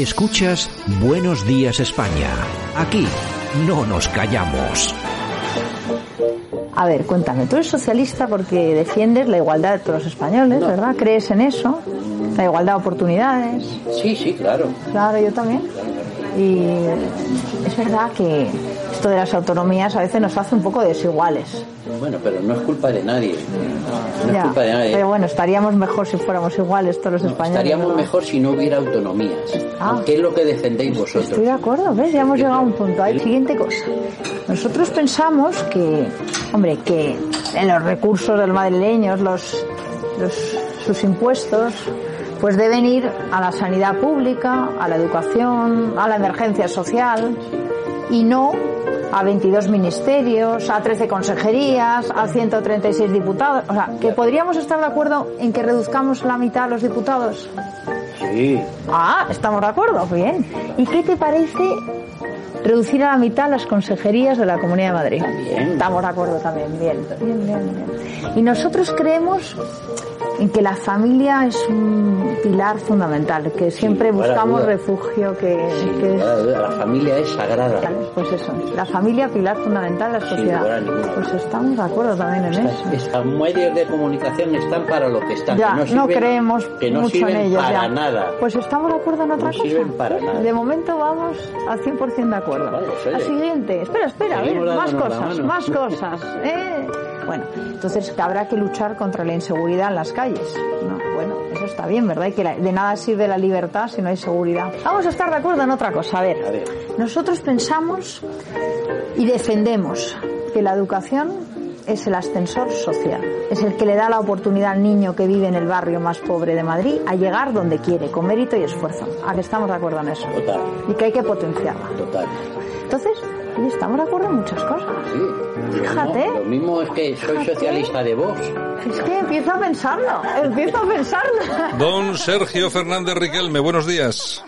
Escuchas Buenos Días España. Aquí no nos callamos. A ver, cuéntame, tú eres socialista porque defiendes la igualdad de todos los españoles, ¿verdad? ¿Crees en eso? La igualdad de oportunidades. Sí, sí, claro. Claro, yo también. Y es verdad que esto de las autonomías a veces nos hace un poco desiguales. Bueno, pero no es culpa de nadie. No Ya, es culpa de nadie. Pero bueno, estaríamos mejor si fuéramos iguales todos los No, españoles. estaríamos ¿no? mejor si no hubiera autonomías. Ah. ¿Qué es lo que defendéis Estoy vosotros? de acuerdo, ¿ves? Ya hemos llegado a un punto. Hay siguiente cosa. Nosotros pensamos que, hombre, que en los recursos de los madrileños, los, los- sus impuestos, pues deben ir a la sanidad pública, a la educación, a la emergencia social y no a 22 ministerios, a 13 consejerías, a 136 diputados. O sea, que podríamos estar de acuerdo en que reduzcamos la mitad a los diputados. Sí. Ah, estamos de acuerdo, bien. ¿Y qué te parece reducir a la mitad las consejerías de la Comunidad de Madrid? Bien. Estamos de acuerdo también, bien, bien, bien, bien. Y nosotros creemos en que la familia es un pilar fundamental, que siempre a buscamos refugio, que, Sin que dudas, la familia es sagrada. pues eso, la familia pilar fundamental de la sociedad. ninguna Pues estamos de acuerdo también en eso. Estos medios de comunicación están para lo que están. Ya, que no, no, sirven- creemos que no mucho sirven en ellos. para ya. nada. Pues estamos de acuerdo en otra No cosa. sirven para nada. De momento vamos al 100% de acuerdo. Vamos, oye. La siguiente. Espera, espera, a ver, más cosas, más cosas. ¿eh? Bueno, entonces que habrá que luchar contra la inseguridad en las calles. No, bueno, eso está bien, ¿verdad? Y que la- de nada sirve la libertad si no hay seguridad. Vamos a estar de acuerdo en otra cosa. A ver, A ver. nosotros pensamos y defendemos que la educación es el ascensor social, es el que le da la oportunidad al niño que vive en el barrio más pobre de Madrid a llegar donde quiere, con mérito y esfuerzo. ¿A que estamos de acuerdo en eso? Total, Y que hay que potenciarla. total. Entonces, oye, estamos de acuerdo en muchas cosas. Sí. Fíjate. No, lo mismo es que soy Fíjate. socialista de Vox. Es que empiezo a pensarlo, empiezo a pensarlo. Don Sergio Fernández Riquelme, buenos días.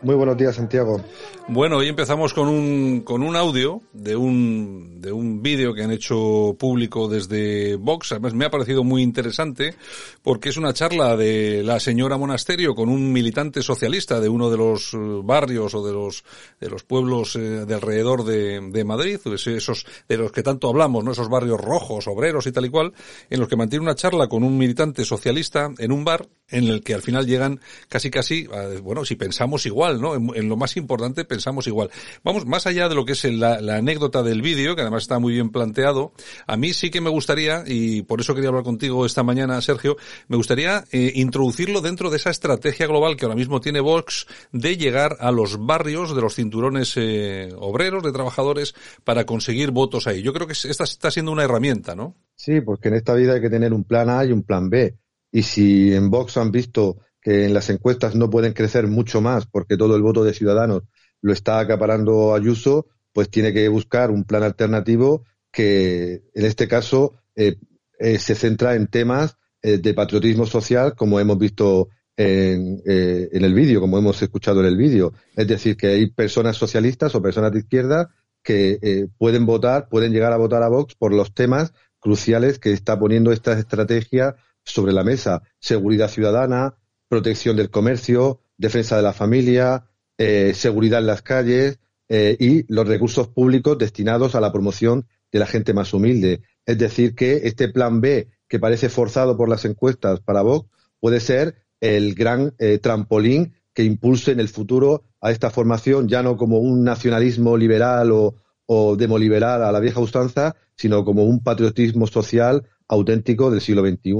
Muy buenos días, Santiago. Bueno, hoy empezamos con un, con un audio de un, de un vídeo que han hecho público desde Vox. Además, me ha parecido muy interesante porque es una charla de la señora Monasterio con un militante socialista de uno de los eh, barrios o de los, de los pueblos eh, de alrededor de, de Madrid, pues esos de los que tanto hablamos, ¿no? Esos barrios rojos, obreros y tal y cual, en los que mantiene una charla con un militante socialista en un bar en el que al final llegan casi casi, bueno, si pensamos igual, ¿no? En, lo más importante pensamos igual. Vamos, más allá de lo que es la anécdota del vídeo, que además está muy bien planteado, a mí sí que me gustaría, y por eso quería hablar contigo esta mañana, Sergio, me gustaría eh, introducirlo dentro de esa estrategia global que ahora mismo tiene Vox de llegar a los barrios de los cinturones eh, obreros, de trabajadores, para conseguir votos ahí. Yo creo que esta está siendo una herramienta, ¿no? Sí, porque en esta vida hay que tener un plan A y un plan B. Y si en Vox han visto en las encuestas no pueden crecer mucho más porque todo el voto de Ciudadanos lo está acaparando Ayuso, pues tiene que buscar un plan alternativo que en este caso eh, eh, se centra en temas eh, de patriotismo social, como hemos visto en, en el vídeo, como hemos escuchado en el vídeo. Es decir, que hay personas socialistas o personas de izquierda que pueden votar, pueden llegar a votar a Vox por los temas cruciales que está poniendo esta estrategia sobre la mesa. Seguridad ciudadana, protección del comercio, defensa de la familia, eh, seguridad en las calles eh, y los recursos públicos destinados a la promoción de la gente más humilde. Es decir, que este plan B, que parece forzado por las encuestas para Vox, puede ser el gran eh, trampolín que impulse en el futuro a esta formación, ya no como un nacionalismo liberal o, o demoliberal a la vieja usanza, sino como un patriotismo social auténtico del siglo XXI.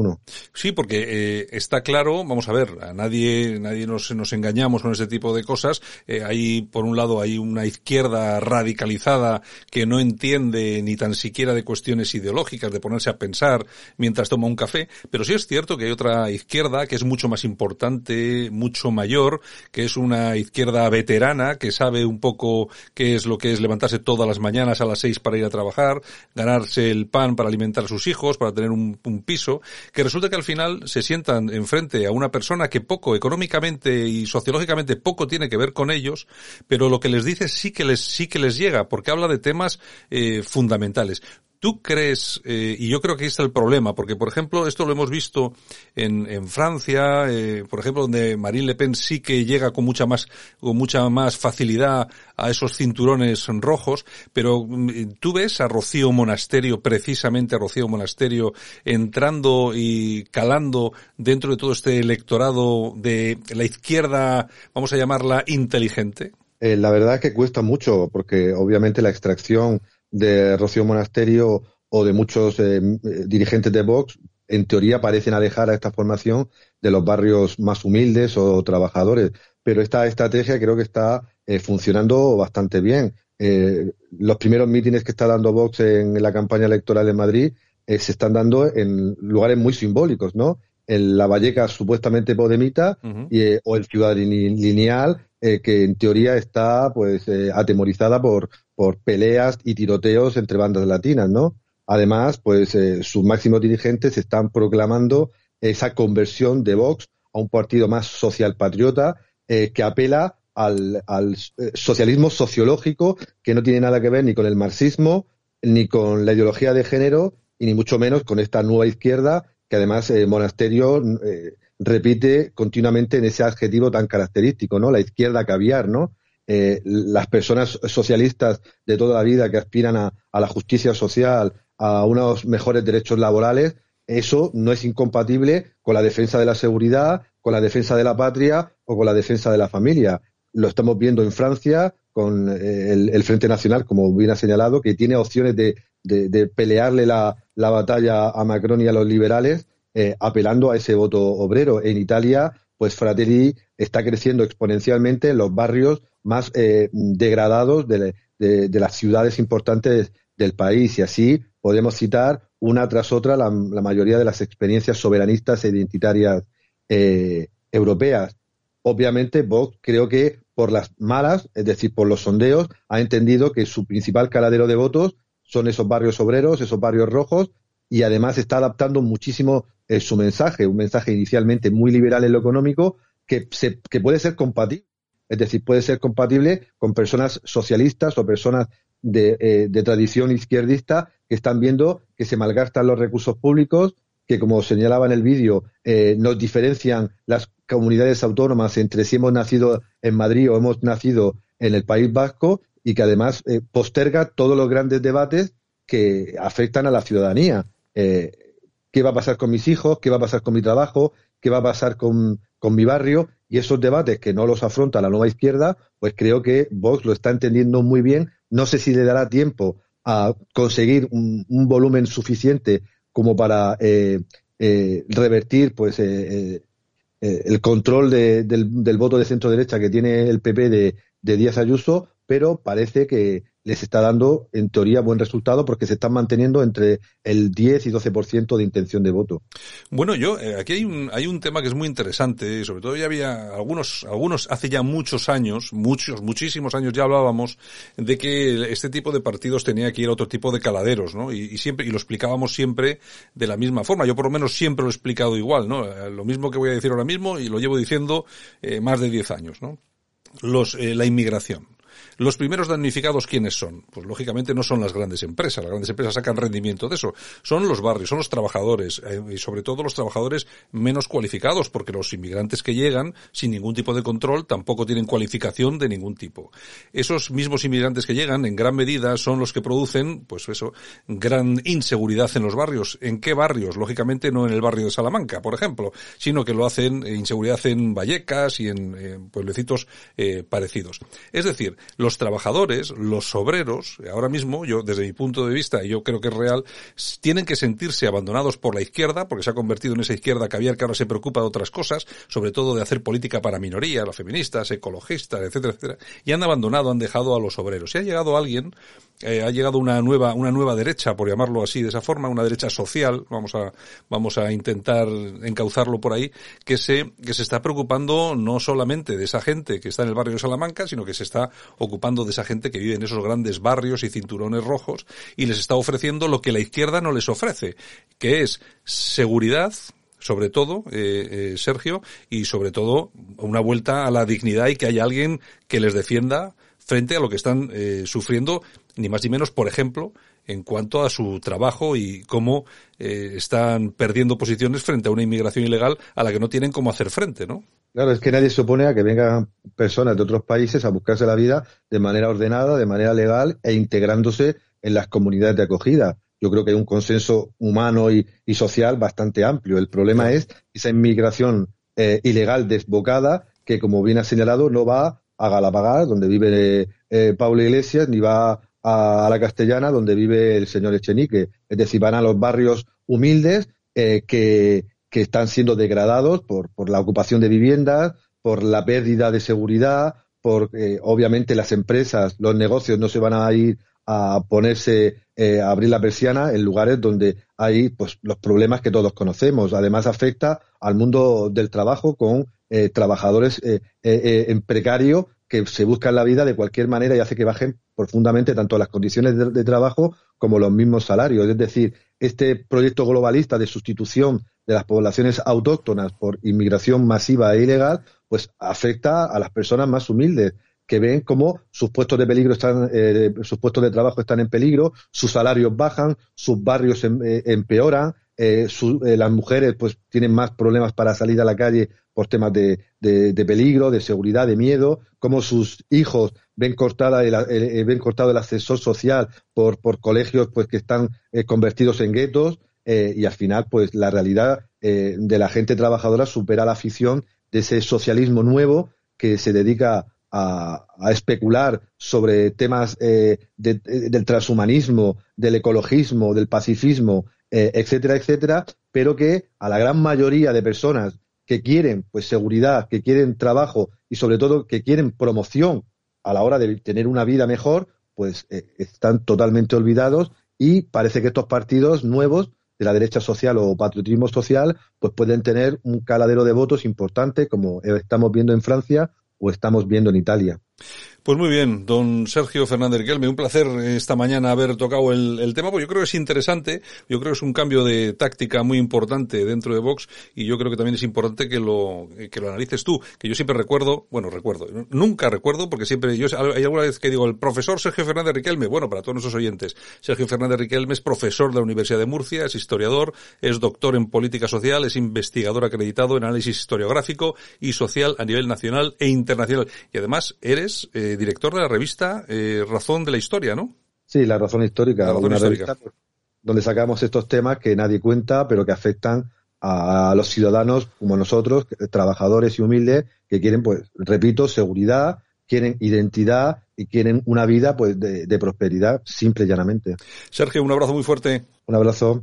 Sí, porque eh, está claro, vamos a ver, a nadie, nadie nos, nos engañamos con ese tipo de cosas. Eh, hay, por un lado, hay una izquierda radicalizada que no entiende ni tan siquiera de cuestiones ideológicas, de ponerse a pensar mientras toma un café, pero sí es cierto que hay otra izquierda que es mucho más importante, mucho mayor, que es una izquierda veterana que sabe un poco qué es lo que es levantarse todas las mañanas a las seis para ir a trabajar, ganarse el pan para alimentar a sus hijos, para tener un, piso, que resulta que al final se sientan enfrente a una persona que poco económicamente y sociológicamente poco tiene que ver con ellos, pero lo que les dice sí que les sí que les llega, porque habla de temas eh, fundamentales. ¿Tú crees, eh, y yo creo que ahí está el problema, porque por ejemplo, esto lo hemos visto en, Francia, eh, por ejemplo, donde Marine Le Pen sí que llega con mucha más, con mucha más facilidad a esos cinturones rojos, pero mm, tú ves a Rocío Monasterio, precisamente a Rocío Monasterio, entrando y calando dentro de todo este electorado de la izquierda, vamos a llamarla inteligente. Eh, la verdad es que cuesta mucho, porque obviamente la extracción de Rocío Monasterio o de muchos eh, dirigentes de Vox, en teoría parecen alejar a esta formación de los barrios más humildes o trabajadores. Pero esta estrategia creo que está eh, funcionando bastante bien. Eh, los primeros mítines que está dando Vox en la campaña electoral en Madrid eh, se están dando en lugares muy simbólicos, ¿no? En la Valleca supuestamente podemita uh -huh. y, eh, o el Ciudad Lineal, eh, que en teoría está pues eh, atemorizada por, por peleas y tiroteos entre bandas latinas, ¿no? Además, pues sus máximos dirigentes están proclamando esa conversión de Vox a un partido más social patriota que apela al, al, socialismo sociológico que no tiene nada que ver ni con el marxismo ni con la ideología de género y ni mucho menos con esta nueva izquierda que además eh, Monasterio eh, repite continuamente en ese adjetivo tan característico, ¿no? La izquierda caviar, ¿no? Eh, las personas socialistas de toda la vida que aspiran a, la justicia social, a unos mejores derechos laborales, eso no es incompatible con la defensa de la seguridad, con la defensa de la patria o con la defensa de la familia. Lo estamos viendo en Francia con eh, el, el, Frente Nacional, como bien ha señalado, que tiene opciones de, de, pelearle la, la, batalla a Macron y a los liberales, eh, apelando a ese voto obrero. En Italia, pues Fratelli está creciendo exponencialmente en los barrios más eh, degradados de, de, de, las ciudades importantes del país y así podemos citar una tras otra la, la mayoría de las experiencias soberanistas e identitarias eh, europeas. Obviamente, Vox creo que por las malas, es decir, por los sondeos, ha entendido que su principal caladero de votos son esos barrios obreros, esos barrios rojos, y además está adaptando muchísimo eh, su mensaje, un mensaje inicialmente muy liberal en lo económico, que, se, que puede ser compatible, es decir, puede ser compatible con personas socialistas o personas de, eh, de tradición izquierdista que están viendo que se malgastan los recursos públicos, que como señalaba en el vídeo, eh, nos diferencian las comunidades autónomas entre si hemos nacido en Madrid o hemos nacido en el País Vasco y que además eh, posterga todos los grandes debates que afectan a la ciudadanía. Eh, ¿Qué va a pasar con mis hijos? ¿Qué va a pasar con mi trabajo? ¿Qué va a pasar con, con mi barrio? Y esos debates que no los afronta la nueva izquierda, pues creo que Vox lo está entendiendo muy bien. No sé si le dará tiempo a conseguir un, volumen suficiente como para eh, revertir pues el control de, del, del, voto de centro derecha que tiene el PP de, de Díaz Ayuso, pero parece que les está dando, en teoría, buen resultado porque se están manteniendo entre el 10 y 12% de intención de voto. Bueno, yo, eh, aquí hay un, hay un tema que es muy interesante, sobre todo ya había algunos, algunos hace ya muchos años, muchos, muchísimos años ya hablábamos de que este tipo de partidos tenía que ir a otro tipo de caladeros, ¿no? Y, siempre, y lo explicábamos siempre de la misma forma. Yo por lo menos siempre lo he explicado igual, ¿no? Lo mismo que voy a decir ahora mismo y lo llevo diciendo eh, más de 10 años, ¿no? Los, eh, la inmigración. Los primeros damnificados, ¿quiénes son? Pues lógicamente no son las grandes empresas. Las grandes empresas sacan rendimiento de eso. Son los barrios, son los trabajadores, eh, y sobre todo los trabajadores menos cualificados, porque los inmigrantes que llegan sin ningún tipo de control tampoco tienen cualificación de ningún tipo. Esos mismos inmigrantes que llegan, en gran medida, son los que producen, pues eso, gran inseguridad en los barrios. ¿En qué barrios? Lógicamente no en el barrio de Salamanca, por ejemplo, sino que lo hacen, eh, inseguridad en Vallecas y en eh, pueblecitos eh, parecidos. Es decir, los trabajadores, los obreros, ahora mismo, yo desde mi punto de vista, y yo creo que es real, tienen que sentirse abandonados por la izquierda, porque se ha convertido en esa izquierda caviar que ahora se preocupa de otras cosas, sobre todo de hacer política para minorías, los feministas, ecologistas, etcétera, etcétera, y han abandonado, han dejado a los obreros. Si ha llegado alguien, eh, ha llegado una nueva, una nueva derecha, por llamarlo así, de esa forma, una derecha social, vamos a, vamos a intentar encauzarlo por ahí, que se, que se está preocupando no solamente de esa gente que está en el barrio de Salamanca, sino que se está ocupando de esa gente que vive en esos grandes barrios y cinturones rojos y les está ofreciendo lo que la izquierda no les ofrece, que es seguridad, sobre todo, eh, eh, Sergio, y sobre todo una vuelta a la dignidad y que haya alguien que les defienda frente a lo que están eh, sufriendo, ni más ni menos, por ejemplo, en cuanto a su trabajo y cómo eh, están perdiendo posiciones frente a una inmigración ilegal a la que no tienen cómo hacer frente, ¿no? Claro, es que nadie se opone a que vengan personas de otros países a buscarse la vida de manera ordenada, de manera legal e integrándose en las comunidades de acogida. Yo creo que hay un consenso humano y, social bastante amplio. El problema es esa inmigración eh, ilegal desbocada que, como bien ha señalado, no va a Galapagar, donde vive eh, Pablo Iglesias, ni va a, la Castellana, donde vive el señor Echenique. Es decir, van a los barrios humildes eh, que, que, están siendo degradados por, por la ocupación de viviendas, por la pérdida de seguridad, por eh, obviamente las empresas, los negocios no se van a ir a ponerse eh, a abrir la persiana en lugares donde hay pues los problemas que todos conocemos. Además afecta al mundo del trabajo con eh, trabajadores eh, en precario que se buscan la vida de cualquier manera y hace que bajen profundamente tanto las condiciones de, trabajo como los mismos salarios. Es decir, este proyecto globalista de sustitución de las poblaciones autóctonas por inmigración masiva e ilegal, pues afecta a las personas más humildes que ven cómo sus puestos de peligro están, eh, sus puestos de trabajo están en peligro, sus salarios bajan, sus barrios em, eh, empeoran, eh, las mujeres pues tienen más problemas para salir a la calle por temas de, de, peligro, de seguridad, de miedo, cómo sus hijos ven cortada el, ven cortado el ascensor social por, por colegios pues que están convertidos en guetos y al final pues la realidad de la gente trabajadora supera la afición de ese socialismo nuevo que se dedica a, especular sobre temas eh, del transhumanismo, del ecologismo, del pacifismo, eh, etcétera, etcétera, pero que a la gran mayoría de personas que quieren pues seguridad, que quieren trabajo y sobre todo que quieren promoción a la hora de tener una vida mejor, pues eh, están totalmente olvidados y parece que estos partidos nuevos de la derecha social o patriotismo social, pues pueden tener un caladero de votos importante, como estamos viendo en Francia o estamos viendo en Italia. Pues muy bien, don Sergio Fernández Riquelme, un placer esta mañana haber tocado el, tema, porque yo creo que es interesante, yo creo que es un cambio de táctica muy importante dentro de Vox y yo creo que también es importante que lo, que lo analices tú, que yo siempre recuerdo, bueno, recuerdo, nunca recuerdo, porque siempre, yo hay alguna vez que digo, el profesor Sergio Fernández Riquelme, bueno, para todos nuestros oyentes, Sergio Fernández Riquelme es profesor de la Universidad de Murcia, es historiador, es doctor en política social, es investigador acreditado en análisis historiográfico y social a nivel nacional e internacional. Y además eres eh, director de la revista eh, Razón de la Historia, ¿no? Sí, la Razón Histórica, una revista donde sacamos estos temas que nadie cuenta, pero que afectan a los ciudadanos como nosotros, trabajadores y humildes, que quieren, pues, repito, seguridad, quieren identidad y quieren una vida, pues, de, de prosperidad, simple y llanamente. Sergio, un abrazo muy fuerte. Un abrazo.